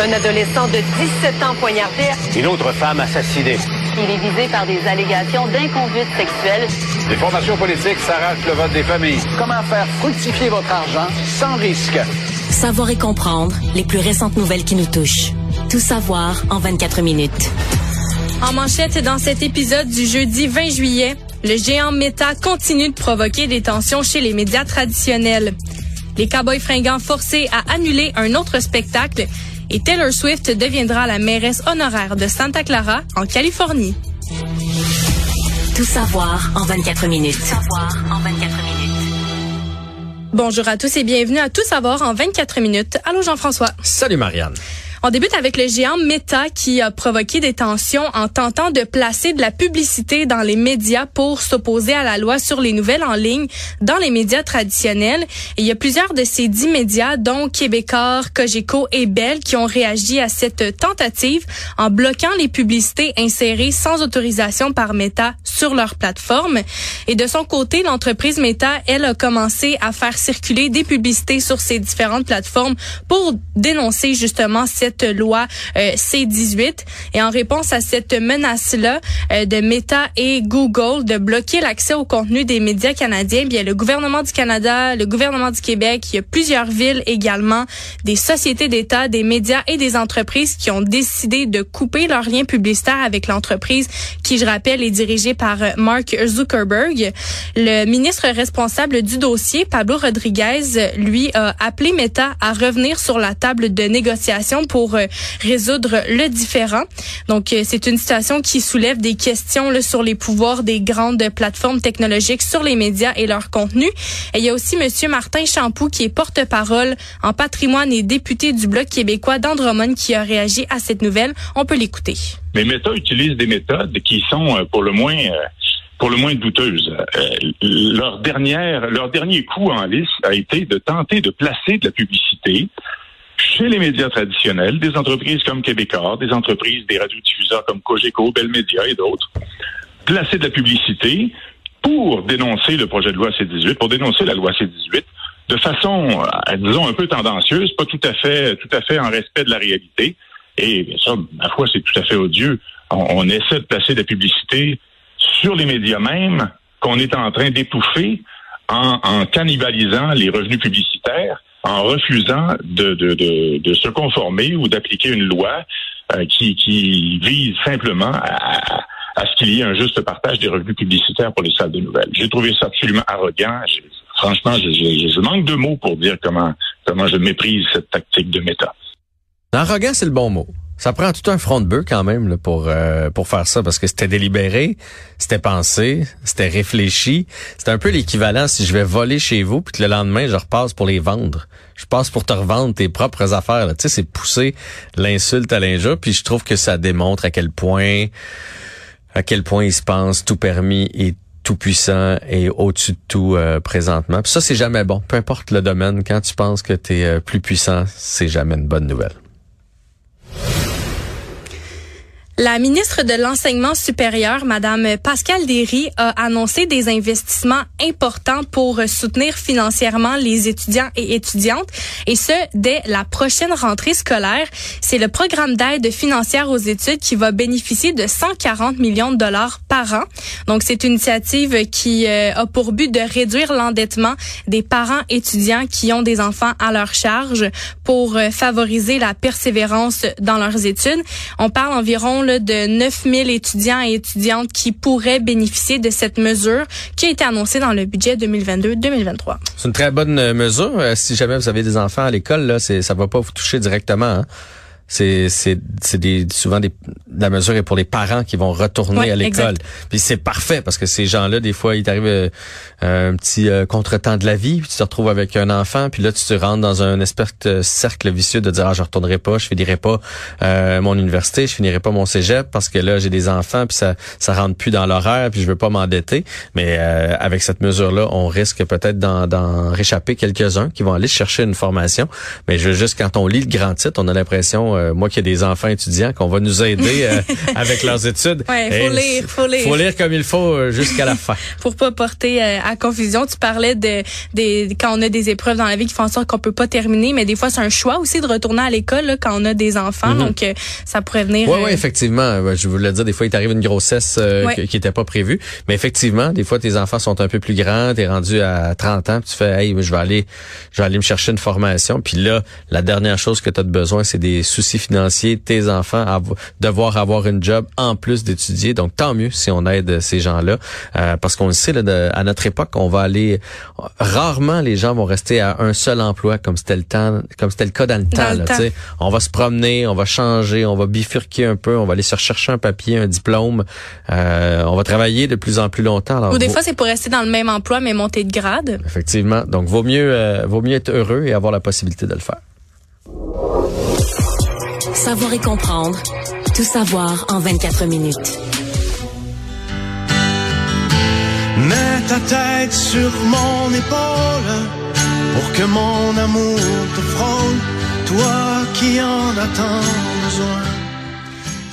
Un adolescent de 17 ans poignardé. Une autre femme assassinée. Il est visé par des allégations d'inconduite sexuelle. Les formations politiques s'arrachent le vote des familles. Comment faire fructifier votre argent sans risque? Savoir et comprendre les plus récentes nouvelles qui nous touchent. Tout savoir en 24 minutes. En manchette dans cet épisode du jeudi 20 juillet, le géant Meta continue de provoquer des tensions chez les médias traditionnels. Les Cowboys fringants forcés à annuler un autre spectacle et Taylor Swift deviendra la mairesse honoraire de Santa Clara, en Californie. Tout savoir en 24 minutes. Tout savoir en 24 minutes. Bonjour à tous et bienvenue à Tout savoir en 24 minutes. Allô Jean-François. Salut Marianne. On débute avec le géant Meta qui a provoqué des tensions en tentant de placer de la publicité dans les médias pour s'opposer à la loi sur les nouvelles en ligne dans les médias traditionnels. Et il y a plusieurs de ces dix médias, dont Québécois, Cogeco et Bell, qui ont réagi à cette tentative en bloquant les publicités insérées sans autorisation par Meta sur leur plateforme. Et de son côté, l'entreprise Meta, elle, a commencé à faire circuler des publicités sur ses différentes plateformes pour dénoncer justement cette loi euh, C-18. Et en réponse à cette menace-là euh, de Meta et Google de bloquer l'accès au contenu des médias canadiens, bien le gouvernement du Canada, le gouvernement du Québec, il y a plusieurs villes également, des sociétés d'État, des médias et des entreprises qui ont décidé de couper leurs liens publicitaires avec l'entreprise qui, je rappelle, est dirigée par euh, Mark Zuckerberg. Le ministre responsable du dossier, Pablo Rodriguez, lui, a appelé Meta à revenir sur la table de négociation pour pour euh, résoudre le différent. Donc, euh, c'est une situation qui soulève des questions sur les pouvoirs des grandes plateformes technologiques sur les médias et leur contenu. Et il y a aussi Monsieur Martin Champoux, qui est porte-parole en patrimoine et député du Bloc québécois d'Andromone, qui a réagi à cette nouvelle. On peut l'écouter. Mais Meta utilise des méthodes qui sont, euh, pour le moins, pour le moins douteuses. leur dernière, leur dernier coup en lice a été de tenter de placer de la publicité chez les médias traditionnels, des entreprises comme Québécois, des entreprises, des radiodiffuseurs comme Cogeco, Bell Media et d'autres, placer de la publicité pour dénoncer le projet de loi C-18, pour dénoncer la loi C-18 de façon, euh, disons, un peu tendancieuse, pas tout à fait, tout à fait en respect de la réalité. Et bien sûr, ma foi, c'est tout à fait odieux. On, essaie de placer de la publicité sur les médias même qu'on est en train d'étouffer en cannibalisant les revenus publicitaires en refusant de, se conformer ou d'appliquer une loi euh, qui, vise simplement à, ce qu'il y ait un juste partage des revenus publicitaires pour les salles de nouvelles. J'ai trouvé ça absolument arrogant. franchement, je, manque de mots pour dire comment, comment je méprise cette tactique de méta. Arrogant, c'est le bon mot. Ça prend tout un front de bœuf quand même là, pour euh, pour faire ça parce que c'était délibéré, c'était pensé, c'était réfléchi. C'est un peu l'équivalent si je vais voler chez vous puis que le lendemain je repasse pour les vendre. Je passe pour te revendre tes propres affaires. Tu sais, c'est pousser l'insulte à l'injure. Puis je trouve que ça démontre à quel point à quel point il se pense tout permis et tout puissant et au-dessus de tout euh, présentement. Puis ça, c'est jamais bon. Peu importe le domaine, quand tu penses que tu es euh, plus puissant, c'est jamais une bonne nouvelle. La ministre de l'Enseignement supérieur, Madame Pascal Derry, a annoncé des investissements importants pour soutenir financièrement les étudiants et étudiantes, et ce, dès la prochaine rentrée scolaire. C'est le programme d'aide financière aux études qui va bénéficier de 140 millions de dollars par an. Donc, c'est une initiative qui euh, a pour but de réduire l'endettement des parents étudiants qui ont des enfants à leur charge pour euh, favoriser la persévérance dans leurs études. On parle environ de 9000 étudiants et étudiantes qui pourraient bénéficier de cette mesure qui a été annoncée dans le budget 2022-2023. C'est une très bonne euh, mesure. Euh, si jamais vous avez des enfants à l'école, là, c'est, va pas vous toucher directement. Hein? C'est c'est c'est des souvent des la mesure est pour les parents qui vont retourner à l'école. Puis c'est parfait parce que ces gens-là des fois il t'arrive euh, un petit euh, contretemps de la vie, puis tu te retrouves avec un enfant, puis là tu te rentres dans un espèce de cercle vicieux de dire ah je retournerai pas, je finirai pas euh, mon université, je finirai pas mon cégep parce que là j'ai des enfants puis ça ça rentre plus dans l'horaire puis je veux pas m'endetter. Mais avec cette mesure-là, on risque peut-être d'en réchapper quelques-uns qui vont aller chercher une formation. Mais je, juste quand on lit le grand titre, on a l'impression euh, moi qui ai des enfants étudiants, qu'on va nous aider euh, avec leurs études. Ouais, faut lire, faut lire. Faut lire comme il faut euh, jusqu'à la fin. Pour pas porter à confusion, tu parlais de des quand on a des épreuves dans la vie qui font en sorte qu'on peut pas terminer, mais des fois c'est un choix aussi de retourner à l'école quand on a des enfants, Mhm. donc ça pourrait venir. Oui, oui, effectivement. Je voulais dire, des fois, il t'arrive une grossesse Ouais. qui n'était pas prévue. Mais effectivement, des fois, tes enfants sont un peu plus grands, t'es rendu à 30 ans, puis tu fais, hey, je vais aller, je vais aller me chercher une formation. Puis là, la dernière chose que tu as de besoin, c'est des soucis financiers, tes enfants, avo- devoir avoir une job en plus d'étudier. Donc, tant mieux si on aide ces gens-là. Euh, parce qu'on le sait, là, de- à notre époque, on va aller, rarement les gens vont rester à un seul emploi comme c'était le temps, comme c'était le cas dans le temps. là. On va se promener, on va changer, on va bifurquer un peu, on va aller se rechercher un papier, un diplôme. Euh, on va travailler de plus en plus longtemps. Alors, Ou des vaut- fois c'est pour rester dans le même emploi mais monter de grade. effectivement. Donc, vaut mieux, euh, vaut mieux être heureux et avoir la possibilité de le faire. Savoir et comprendre. Tout savoir en 24 minutes. Mets ta tête sur mon épaule pour que mon amour te frôle, toi qui en as tant besoin.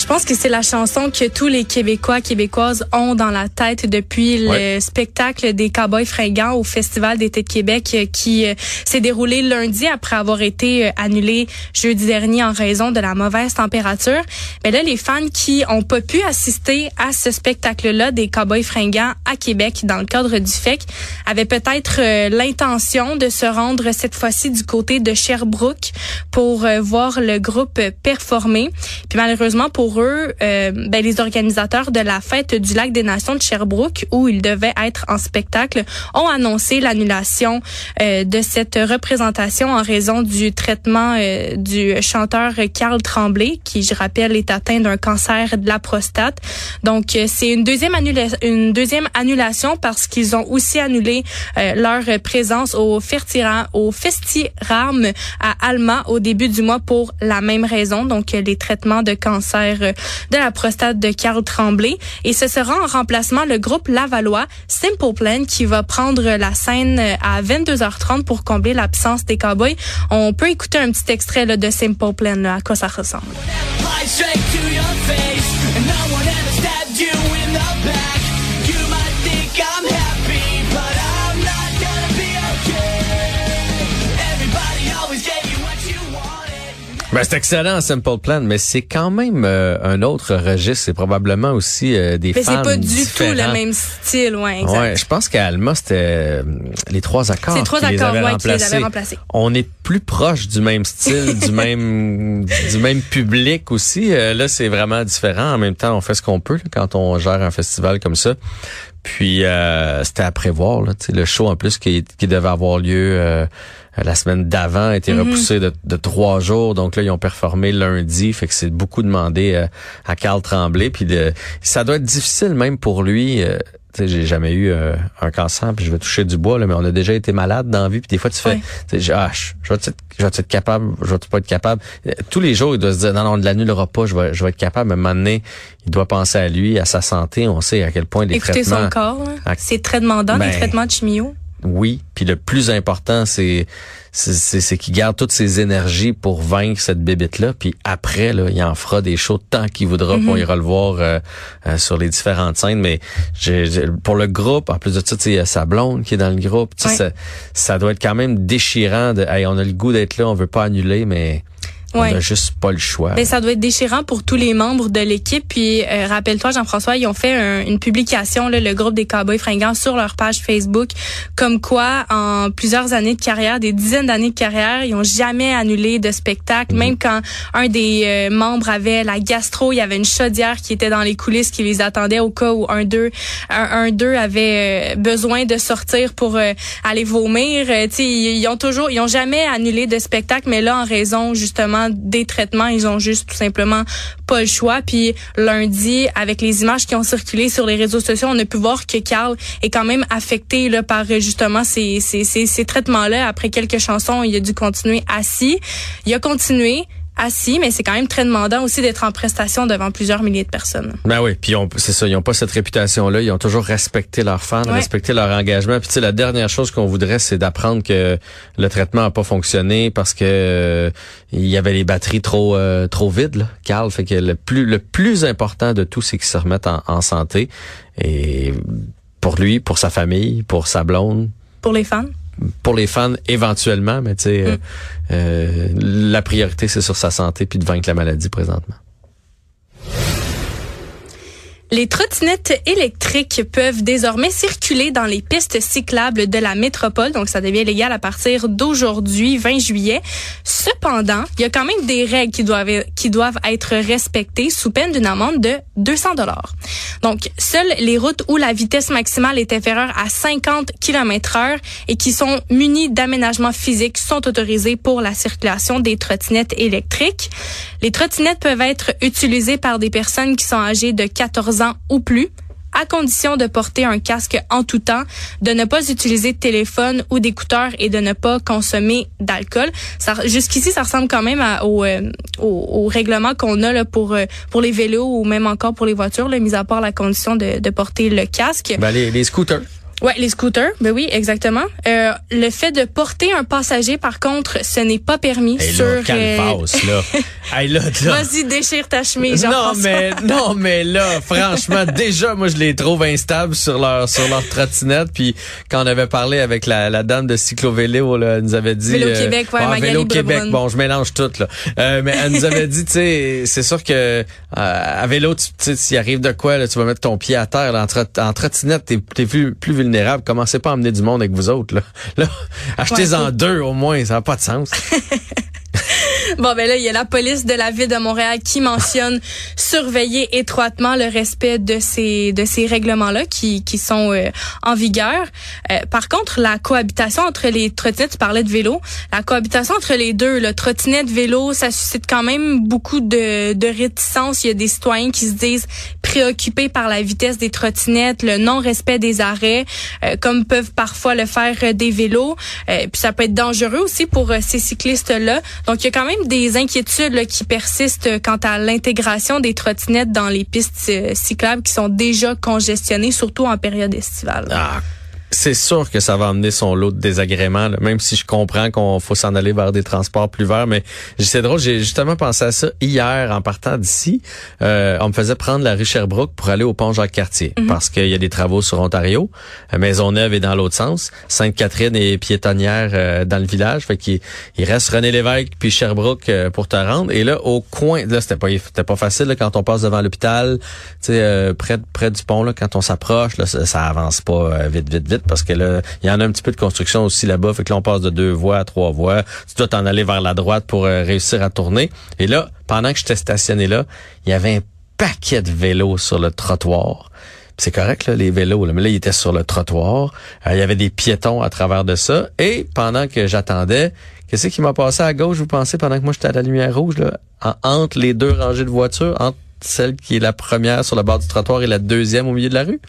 Je pense que c'est la chanson que tous les Québécois, Québécoises ont dans la tête depuis le spectacle des Cowboys fringants au Festival d'été de Québec euh, qui euh, s'est déroulé lundi après avoir été euh, annulé jeudi dernier en raison de la mauvaise température. Mais là, les fans qui ont pas pu assister à ce spectacle-là des Cowboys fringants à Québec dans le cadre du FEC avaient peut-être l'intention de se rendre cette fois-ci du côté de Sherbrooke pour voir le groupe performer. Puis malheureusement pour euh, ben, les organisateurs de la fête du lac des Nations de Sherbrooke, où ils devaient être en spectacle, ont annoncé l'annulation euh, de cette représentation en raison du traitement euh, du chanteur Carl Tremblay, qui, je rappelle, est atteint d'un cancer de la prostate. Donc, euh, c'est une deuxième une deuxième annulation parce qu'ils ont aussi annulé euh, leur présence au Fertira, au Festiram à Alma au début du mois pour la même raison. Donc, les traitements de cancer de la prostate de Carl Tremblay. Et ce sera en remplacement le groupe Lavallois Simple Plan qui va prendre la scène euh, à 22h30 pour combler l'absence des Cowboys. On peut écouter un petit extrait là, de Simple Plan, là, à quoi ça ressemble. Ben, c'est excellent, Simple Plan, mais c'est quand même euh, un autre registre. C'est probablement aussi euh, des Mais c'est fans pas du différents. tout le même style, ouais, exact. Ouais, je pense qu'à Alma, c'était euh, les trois accords C'est trois qui les accords, ouais, qui les avaient remplacés. On est plus proche du même style, du même du même public aussi. Euh, là, c'est vraiment différent. En même temps, on fait ce qu'on peut là, quand on gère un festival comme ça. Puis euh, c'était à prévoir. Là, le show en plus qui, qui devait avoir lieu euh, la semaine d'avant a été Mhm. repoussé de, de trois jours. Donc là, ils ont performé lundi. Fait que c'est beaucoup demandé euh, à Carl Tremblay. Puis de, ça doit être difficile même pour lui. Sais, j'ai jamais eu euh, un cancer, puis je vais toucher du bois, là, mais on a déjà été malade dans la vie, puis des fois tu fais, sais, ah, je vais être, capable, je vais pas être capable? Euh, Tous les jours, il doit se dire, non, non, on ne l'annulera pas, je vais, je vais être capable. Mais à un moment donné, il doit penser à lui, à sa santé. On sait à quel point les Écoutez traitements. son corps, hein. C'est très demandant, ben, les traitements de chimio. Oui, puis le plus important, c'est c'est- qu'il garde toutes ses énergies pour vaincre cette bébête là, puis après là, il en fera des shows tant qu'il voudra, puis on ira le voir euh, euh, sur les différentes scènes. Mais pour le groupe, en plus de ça, tu sais, il y a sa blonde qui est dans le groupe. Ça, ça doit être quand même déchirant. De, hey, on a le goût d'être là, on veut pas annuler, mais Ouais. on a juste pas le choix. Ben, ça doit être déchirant pour tous les membres de l'équipe. Puis euh, rappelle-toi, Jean-François, ils ont fait un- une publication, là, le groupe des Cowboys fringants, sur leur page Facebook, comme quoi, en plusieurs années de carrière, des dizaines d'années de carrière, ils ont jamais annulé de spectacle. Même quand un des euh, membres avait la gastro, il y avait une chaudière qui était dans les coulisses qui les attendait au cas où un d'eux, un, un d'eux avait euh, besoin de sortir pour euh, aller vomir. Euh, tu sais, ils, ils ont toujours, ils ont jamais annulé de spectacle, mais là, en raison justement des traitements, ils ont juste tout simplement pas le choix. Puis lundi, avec les images qui ont circulé sur les réseaux sociaux, on a pu voir que Carl est quand même affecté là par euh, justement ces, ces, ces, ces traitements-là. Après quelques chansons, il a dû continuer assis. Il a continué assis, mais c'est quand même très demandant aussi d'être en prestation devant plusieurs milliers de personnes. Ben oui, puis c'est ça, ils ont pas cette réputation-là. Ils ont toujours respecté leurs fans, Ouais. respecté leur engagement. Puis tu sais, la dernière chose qu'on voudrait, c'est d'apprendre que le traitement a pas fonctionné parce que euh, il y avait les batteries trop euh, trop vides, là, Carl. Fait que le plus le plus important de tout, c'est qu'ils se remettent en, en santé. Et pour lui, pour sa famille, pour sa blonde, Pour les fans? Pour les fans éventuellement, mais tu sais, euh, euh, la priorité c'est sur sa santé puis de vaincre la maladie présentement. Les trottinettes électriques peuvent désormais circuler dans les pistes cyclables de la métropole, donc ça devient légal à partir d'aujourd'hui, 20 juillet. Cependant, il y a quand même des règles qui doivent qui doivent être respectées sous peine d'une amende de 200 dollars. Donc, seules les routes où la vitesse maximale est inférieure à 50 km/h et qui sont munies d'aménagements physiques sont autorisées pour la circulation des trottinettes électriques. Les trottinettes peuvent être utilisées par des personnes qui sont âgées de 14 ans ou plus à condition de porter un casque en tout temps, de ne pas utiliser de téléphone ou d'écouteurs et de ne pas consommer d'alcool. Jusqu'ici, ça ressemble quand même euh, au, au règlement qu'on a là, pour euh, pour les vélos ou même encore pour les voitures, mis à part la condition de, de porter le casque. Ben les, les scooters. Ouais, les scooters, ben oui, exactement. Euh, le fait de porter un passager, par contre, ce n'est pas permis Hey, sur. là, euh, calvasse, là. Hey, là, là. Vas-y, déchire ta chemise. Non mais non mais là franchement déjà moi je les trouve instables sur leur sur leur trottinette puis quand on avait parlé avec la, la dame de cyclovélo là elle nous avait dit Vélo Québec, ouais, ah, Vélo Québec bon je mélange tout là Euh, mais elle nous avait dit tu sais c'est sûr que euh, à vélo tu sais s'il arrive de quoi là tu vas mettre ton pied à terre là, en, trot- en trottinette t'es t'es plus plus vulnérable commencez pas à emmener du monde avec vous autres là là achetez-en Ouais. deux au moins ça n'a pas de sens Bon, ben là, il y a la police de la ville de Montréal qui mentionne surveiller étroitement le respect de ces de ces règlements-là qui qui sont euh, en vigueur. Euh, par contre, la cohabitation entre les trottinettes, tu parlais de vélo, la cohabitation entre les deux, le trottinette vélo, ça suscite quand même beaucoup de de réticence. Il y a des citoyens qui se disent préoccupés par la vitesse des trottinettes, le non-respect des arrêts, euh, comme peuvent parfois le faire des vélos. Euh, puis ça peut être dangereux aussi pour ces cyclistes-là. Donc, il y a quand même des inquiétudes qui persistent euh, quant à l'intégration des trottinettes dans les pistes euh, cyclables qui sont déjà congestionnées, surtout en période estivale. Ah, c'est sûr que ça va amener son lot de désagréments, là, même si je comprends qu'on faut s'en aller vers des transports plus verts. Mais c'est drôle, j'ai justement pensé à ça hier en partant d'ici. Euh, on me faisait prendre la rue Sherbrooke pour aller au pont Jacques-Cartier parce qu'il y a des travaux sur Ontario. Euh, Maisonneuve est dans l'autre sens. Sainte-Catherine est piétonnière euh, dans le village. Fait qu'il il reste René Lévesque puis Sherbrooke euh, pour te rendre. Et là, au coin, là, c'était pas, c'était pas facile là, quand on passe devant l'hôpital, tu sais, euh, près, près du pont, là, quand on s'approche, là, ça, ça avance pas vite, vite, vite, parce que là, il y en a un petit peu de construction aussi là-bas. Fait que là, on passe de deux voies à trois voies. Tu dois t'en aller vers la droite pour euh, réussir à tourner. Et là, pendant que j'étais stationné là, il y avait un paquet de vélos sur le trottoir. C'est correct, là, les vélos, là, mais là, ils étaient sur le trottoir. Euh, il y avait des piétons à travers de ça. Et pendant que j'attendais, qu'est-ce qui m'a passé à gauche, vous pensez, pendant que moi, j'étais à la lumière rouge, là, en- entre les deux rangées de voitures, entre celle qui est la première sur le bord du trottoir et la deuxième au milieu de la rue?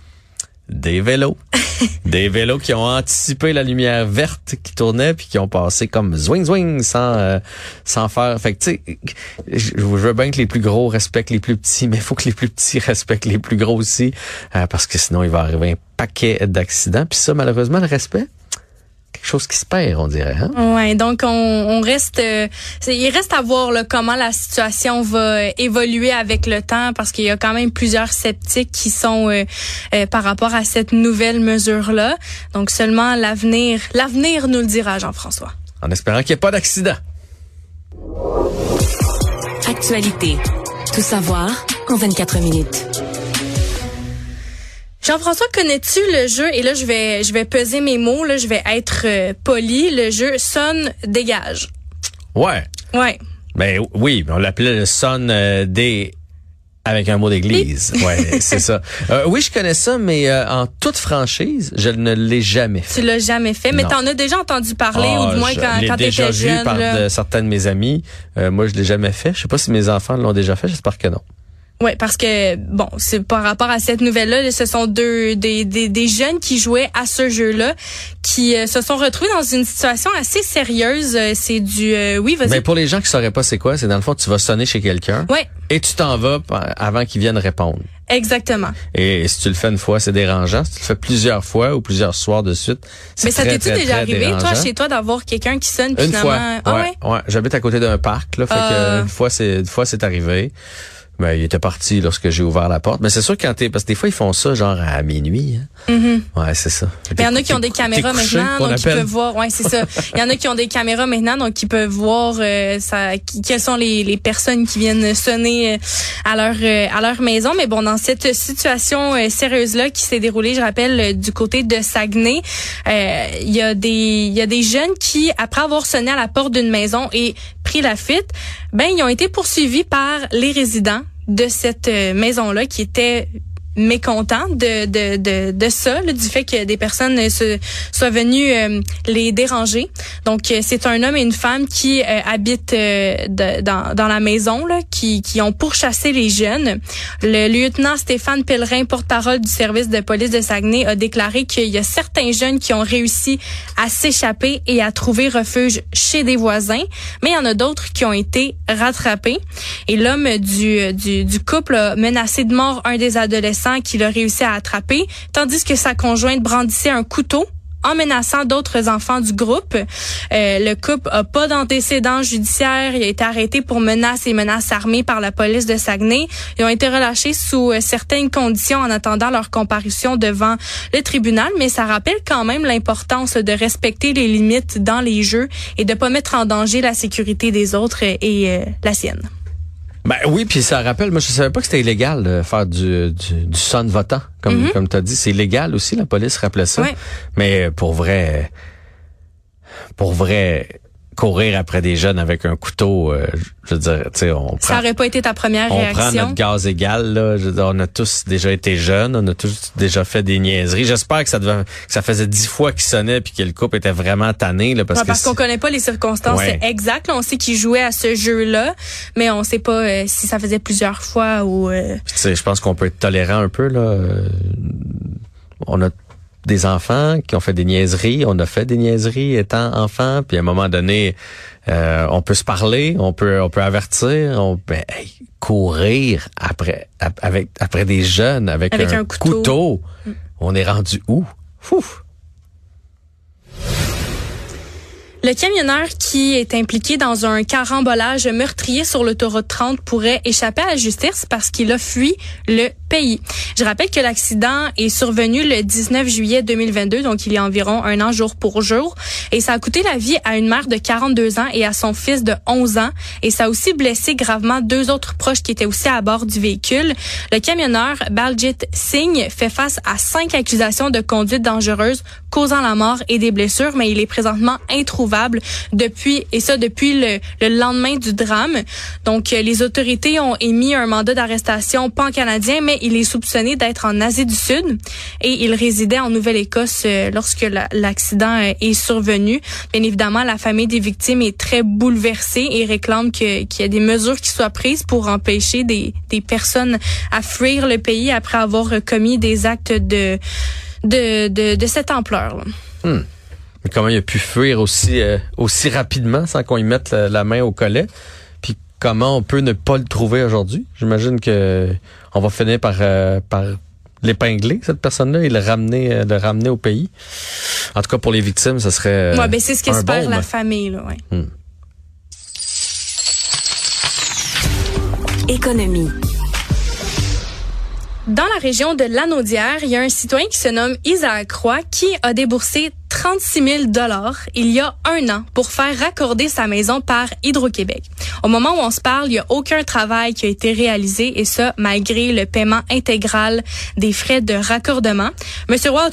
Des vélos. des vélos qui ont anticipé la lumière verte qui tournait puis qui ont passé comme zwing zwing sans euh, sans faire fait que je je veux bien que les plus gros respectent les plus petits mais faut que les plus petits respectent les plus gros aussi euh, parce que sinon il va arriver un paquet d'accidents. Puis ça malheureusement le respect quelque chose qui se perd on dirait hein? Ouais, donc on, on reste, euh, il reste à voir là, comment la situation va euh, évoluer avec le temps, parce qu'il y a quand même plusieurs sceptiques qui sont euh, euh, par rapport à cette nouvelle mesure là. Donc seulement l'avenir, l'avenir nous le dira, Jean-François. en espérant qu'il n'y ait pas d'accident Actualité. Tout savoir en 24 minutes. Jean-François, connais-tu le jeu? Et là, je vais, je vais peser mes mots. Là, je vais être euh, poli. Le jeu sonne dégage. ouais Ouais. Ben oui, on l'appelait le son euh, des avec un mot d'église. Ouais, c'est ça. Euh, oui, je connais ça, mais euh, en toute franchise, je ne l'ai jamais fait. Tu l'as jamais fait, mais t'en as déjà entendu parler, Ah, ou du moins je quand, quand déjà vu jeune. par là. de- certains de mes amis. Euh, moi, je l'ai jamais fait. Je sais pas si mes enfants l'ont déjà fait. J'espère que non. Oui, parce que bon, c'est par rapport à cette nouvelle-là, ce sont deux des, des, des jeunes qui jouaient à ce jeu-là, qui euh, se sont retrouvés dans une situation assez sérieuse. Euh, C'est du euh, oui, vas-y. Mais pour les gens qui sauraient pas c'est quoi, c'est dans le fond tu vas sonner chez quelqu'un Ouais, et tu t'en vas avant qu'ils viennent répondre. exactement. Et si tu le fais une fois, c'est dérangeant. Si tu le fais plusieurs fois ou plusieurs soirs de suite, c'est Mais ça t'est-tu déjà arrivé, toi, chez toi, d'avoir quelqu'un qui sonne Une finalement. fois. Ah ouais, ouais? J'habite à côté d'un parc, là. Fait Euh. que une fois, c'est, une fois, c'est arrivé. Ben, il était parti lorsque j'ai ouvert la porte. Mais c'est sûr quand t'es, parce que des fois, ils font ça genre à minuit. hein. Mhm. Ouais, c'est ça. Mais il y en a qui ont des caméras couché, maintenant, donc ils peuvent voir. Ouais, c'est ça. Il y en a qui ont des caméras maintenant, donc ils peuvent voir euh, ça, qui- quelles sont les, les personnes qui viennent sonner euh, à leur euh, à leur maison. Mais bon, dans cette situation euh, sérieuse là qui s'est déroulée, je rappelle euh, du côté de Saguenay, euh, il y a des il y a des jeunes qui après avoir sonné à la porte d'une maison et pris la fuite, ben ils ont été poursuivis par les résidents de cette euh, maison-là qui étaient mécontents de, de, de, de ça, du fait que des personnes euh, se, soient venues euh, les déranger. Donc, euh, c'est un homme et une femme qui euh, habitent euh, dans, dans la maison, là, qui, qui ont pourchassé les jeunes. Le lieutenant Stéphane Pellerin, porte-parole du service de police de Saguenay, a déclaré qu'il y a certains jeunes qui ont réussi à s'échapper et à trouver refuge chez des voisins, mais il y en a d'autres qui ont été rattrapés. Et l'homme du, du, du couple a menacé de mort un des adolescents qu'il a réussi à attraper, tandis que sa conjointe brandissait un couteau en menaçant d'autres enfants du groupe. Euh, le couple a pas d'antécédents judiciaires. Il a été arrêté pour menaces et menaces armées par la police de Saguenay. Ils ont été relâchés sous euh, certaines conditions en attendant leur comparution devant le tribunal, mais ça rappelle quand même l'importance de respecter les limites dans les jeux et de pas mettre en danger la sécurité des autres et euh, la sienne. Ben oui, puis ça rappelle, moi je savais pas que c'était illégal de faire du, du, du son votant, comme, Mhm. comme tu as dit. C'est illégal aussi, la police rappelait ça. Mais pour vrai, pour vrai, courir après des jeunes avec un couteau, euh, je veux dire, tu sais, on Ça prend, aurait pas été ta première on prend réaction? notre gaz égal, là. Je veux dire, on a tous déjà été jeunes, on a tous déjà fait des niaiseries. J'espère que ça devait, que ça faisait dix fois qu'il sonnait puis que le couple était vraiment tanné, là, parce Ouais, parce qu'on connaît pas les circonstances Ouais. exactes. Là, on sait qu'il jouait à ce jeu-là, mais on sait pas euh, si ça faisait plusieurs fois ou. euh, tu sais, je pense qu'on peut être tolérant un peu là. Euh, On a des enfants qui ont fait des niaiseries, on a fait des niaiseries étant enfant, puis à un moment donné, euh, on peut se parler, on peut on peut avertir, on peut hey, courir après ap- avec après des jeunes avec, Avec un couteau. On est rendu où? Ouf. Le camionneur qui est impliqué dans un carambolage meurtrier sur l'autoroute 30 pourrait échapper à la justice parce qu'il a fui le pays. Je rappelle que l'accident est survenu le 19 juillet 2022, donc il y a environ un an jour pour jour, et ça a coûté la vie à une mère de 42 ans et à son fils de 11 ans, et ça a aussi blessé gravement deux autres proches qui étaient aussi à bord du véhicule. Le camionneur Baljit Singh fait face à cinq accusations de conduite dangereuse causant la mort et des blessures, mais il est présentement introuvable depuis, et ça depuis le, le lendemain du drame. Donc, euh, les autorités ont émis un mandat d'arrestation pan-canadien, mais il est soupçonné d'être en Asie du Sud et il résidait en Nouvelle-Écosse euh, lorsque la- l'accident euh, est survenu. Bien évidemment, la famille des victimes est très bouleversée et réclame qu'il y ait des mesures qui soient prises pour empêcher des, personnes à fuir le pays après avoir commis des actes de cette ampleur. là. Mais comment il a pu fuir aussi euh, aussi rapidement sans qu'on y mette la, la main au collet? Puis comment on peut ne pas le trouver aujourd'hui? J'imagine que on va finir par euh, par l'épingler cette personne-là et le ramener euh, le ramener au pays. En tout cas pour les victimes, ce serait euh, ouais, ben c'est ce qu'espère la famille. Là, ouais. Économie. Dans la région de Lanaudière, il y a un citoyen qui se nomme Isaac Roy qui a déboursé 36 000 dollars il y a un an pour faire raccorder sa maison par Hydro-Québec. Au moment où on se parle, il n'y a aucun travail qui a été réalisé et ça malgré le paiement intégral des frais de raccordement. Monsieur Roy a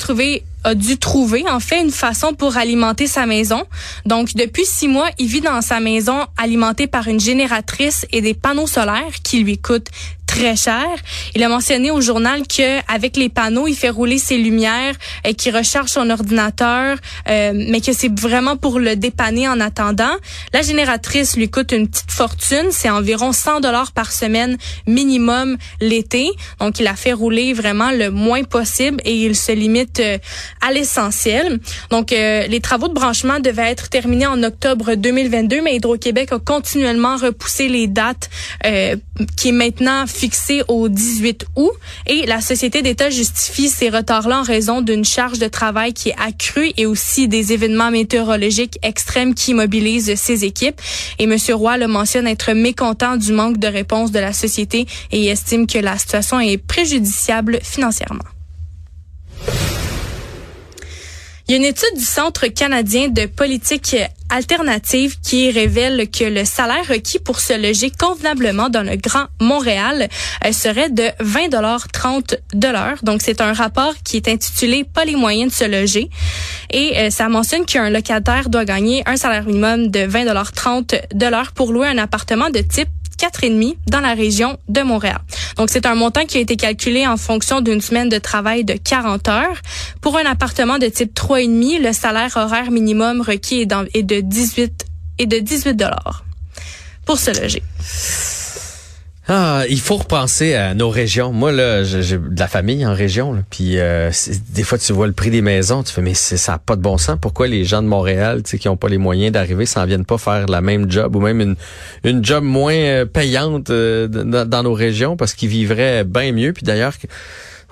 a dû trouver en fait une façon pour alimenter sa maison. Donc depuis six mois, il vit dans sa maison alimentée par une génératrice et des panneaux solaires qui lui coûtent très cher. Il a mentionné au journal que avec les panneaux, il fait rouler ses lumières et qu'il recharge son ordinateur, euh, mais que c'est vraiment pour le dépanner en attendant. La génératrice lui coûte une petite fortune, c'est environ 100 dollars par semaine minimum l'été. Donc il a fait rouler vraiment le moins possible et il se limite euh, à l'essentiel. Donc euh, les travaux de branchement devaient être terminés en octobre 2022, mais Hydro-Québec a continuellement repoussé les dates euh, qui est maintenant fixée au 18 août et la société d'État justifie ces retards-là en raison d'une charge de travail qui est accrue et aussi des événements météorologiques extrêmes qui mobilisent ses équipes. Et M. Roy le mentionne être mécontent du manque de réponse de la société et estime que la situation est préjudiciable financièrement. Il y a une étude du Centre canadien de politique alternative qui révèle que le salaire requis pour se loger convenablement dans le Grand Montréal euh, serait de 20 dollars 30 dollars. Donc c'est un rapport qui est intitulé Pas les moyens de se loger et euh, ça mentionne qu'un locataire doit gagner un salaire minimum de 20 dollars 30 dollars pour louer un appartement de type 4,5 dans la région de Montréal. Donc, c'est un montant qui a été calculé en fonction d'une semaine de travail de 40 heures. Pour un appartement de type 3,5, le salaire horaire minimum requis est, de 18 et de 18 dollars pour se loger. Ah, il faut repenser à nos régions. Moi là, j'ai de la famille en région, là, puis euh, des fois tu vois le prix des maisons, tu fais mais ça a pas de bon sens. Pourquoi les gens de Montréal, tu sais, qui ont pas les moyens d'arriver, s'en viennent pas faire la même job ou même une une job moins euh, payante euh, dans, dans nos régions parce qu'ils vivraient bien mieux? Puis d'ailleurs.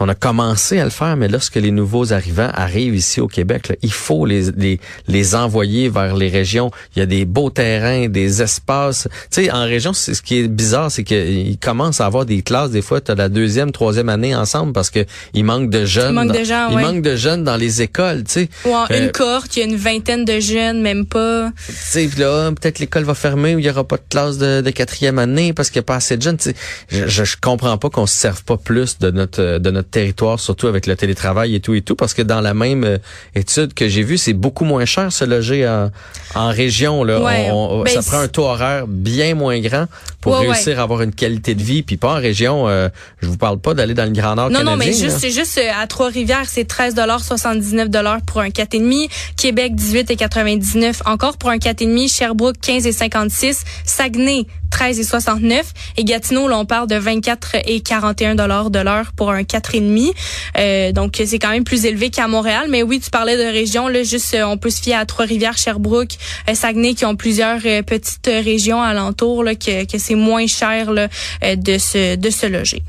On a commencé à le faire, mais lorsque les nouveaux arrivants arrivent ici au Québec, là, il faut les, les, les envoyer vers les régions. Il y a des beaux terrains, des espaces. Tu sais, en région, c'est ce qui est bizarre, c'est qu'ils commencent à avoir des classes. Des fois, tu as la deuxième, troisième année ensemble parce que il manque de jeunes. manque dans- de gens, il ouais. manque de jeunes dans les écoles. Tu sais, Ou en Euh, une cohorte, il y a une vingtaine de jeunes, même pas. tu sais, là, peut-être l'école va fermer ou il y aura pas de classe de, de quatrième année parce qu'il n'y a pas assez de jeunes. Tu sais, je, je, je comprends pas qu'on se serve pas plus de notre euh, de notre territoire, surtout avec le télétravail et tout et tout, parce que dans la même euh, étude que j'ai vue, c'est beaucoup moins cher se loger en, en région. Là, Ouais, On- on- ben, ça prend un taux horaire bien moins grand pour Ouais, réussir à avoir une qualité de vie, puis pas en région. euh, je vous parle pas d'aller dans le Grand Nord Non, canadien. non, mais juste, c'est juste euh, à Trois-Rivières, c'est 13,79 dollars pour un 4,5. Québec, 18,99 encore pour un 4,5. Sherbrooke, 15,56. Saguenay, 13,69. Et Gatineau, là, on parle de 24 et 41 dollars de l'heure pour un 4,5. Euh, donc, c'est quand même plus élevé qu'à Montréal. Mais oui, tu parlais de région, là, juste, euh, on peut se fier à Trois-Rivières, Sherbrooke, euh, Saguenay, qui ont plusieurs petites régions alentours, là, que, c'est moins cher, de se, de se loger.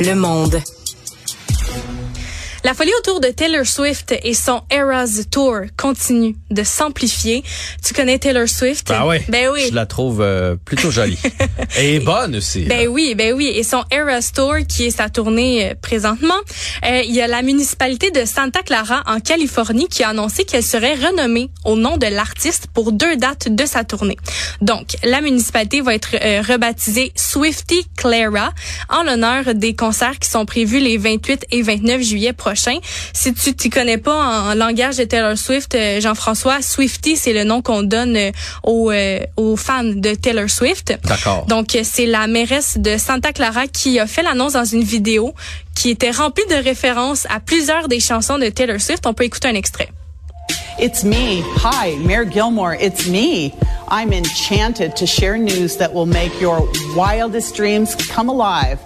Le monde. La folie autour de Taylor Swift et son Eras Tour continue de s'amplifier. Tu connais Taylor Swift? Ben oui. Ben oui. Je la trouve euh, plutôt jolie. Et bonne aussi. là. Ben oui, ben oui. Et son Eras Tour, qui est sa tournée euh, présentement, euh, il y a la municipalité de Santa Clara en Californie qui a annoncé qu'elle serait renommée au nom de l'artiste pour deux dates de sa tournée. Donc, la municipalité va être rebaptisée Swifty Clara en l'honneur des concerts qui sont prévus les 28 et 29 juillet prochains. Si tu t'y connais pas en, en langage de Taylor Swift, euh, Jean-François, Swifty, c'est le nom qu'on donne euh, aux, euh, aux fans de Taylor Swift. D'accord. Donc, c'est la mairesse de Santa Clara qui a fait l'annonce dans une vidéo qui était remplie de références à plusieurs des chansons de Taylor Swift. On peut écouter un extrait. It's me. Hi, Mayor Gilmore. It's me. I'm enchanted to share news that will make your wildest dreams come alive.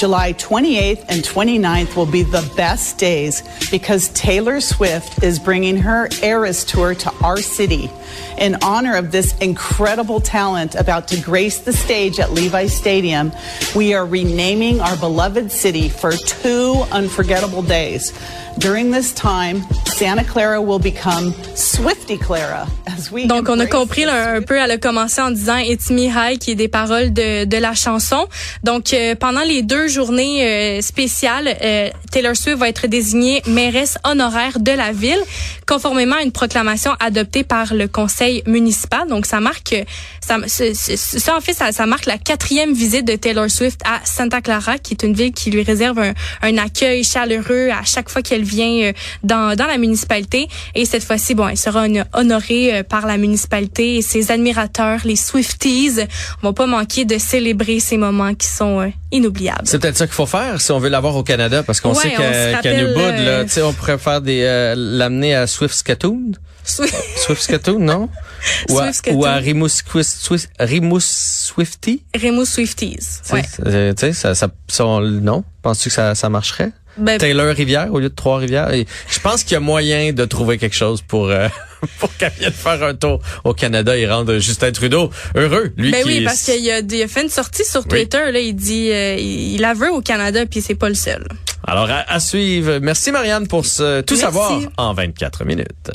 July 28th and 29th will be the best days because Taylor Swift is bringing her Eras Tour to our city. In honor of this incredible talent about to grace the stage at Levi Stadium, we are renaming our beloved city for two unforgettable days. During this time, Santa Clara will become Swifty Clara as we Donc, on a compris là, un peu, elle a commencé en disant It's Me High, qui est des paroles de, de la chanson. Donc, euh, pendant les deux journées euh, spéciales, euh, Taylor Swift va être désignée mairesse honoraire de la ville, conformément à une proclamation adoptée par le conseil municipal. Donc, ça marque, ça, en fait, ça, ça marque la quatrième visite de Taylor Swift à Santa Clara, qui est une ville qui lui réserve un, un accueil chaleureux à chaque fois qu'elle vient euh, dans, dans la municipalité. Et cette fois-ci, bon, elle sera hon- honorée euh, par la municipalité et ses admirateurs, les Swifties, vont pas manquer de célébrer ces moments qui sont euh, inoubliables. C'est peut-être ça qu'il faut faire si on veut l'avoir au Canada, parce qu'on Ouais, sait qu'à là, euh, tu sais, on pourrait faire des euh, l'amener à Swiftskatoon. Swi- Swiftskatoon, non? Ou à, ou à Rimous, Swift, Rimous Swifty? Remo Swifties. Tu sais, Ouais. tu sais, ça, ça, ça, on- non? Penses-tu que ça, ça marcherait? Ben, Taylor Rivière au lieu de Trois-Rivières. Je pense qu'il y a moyen de trouver quelque chose pour euh, pour qu'elle vienne faire un tour au Canada et rendre Justin Trudeau heureux. Lui Ben qui oui, parce qu'il a, il a fait une sortie sur Twitter. Là, il dit, euh, il il la veut au Canada, puis c'est pas le seul. Alors à, à suivre. Merci Marianne pour ce tout Merci. savoir en 24 minutes.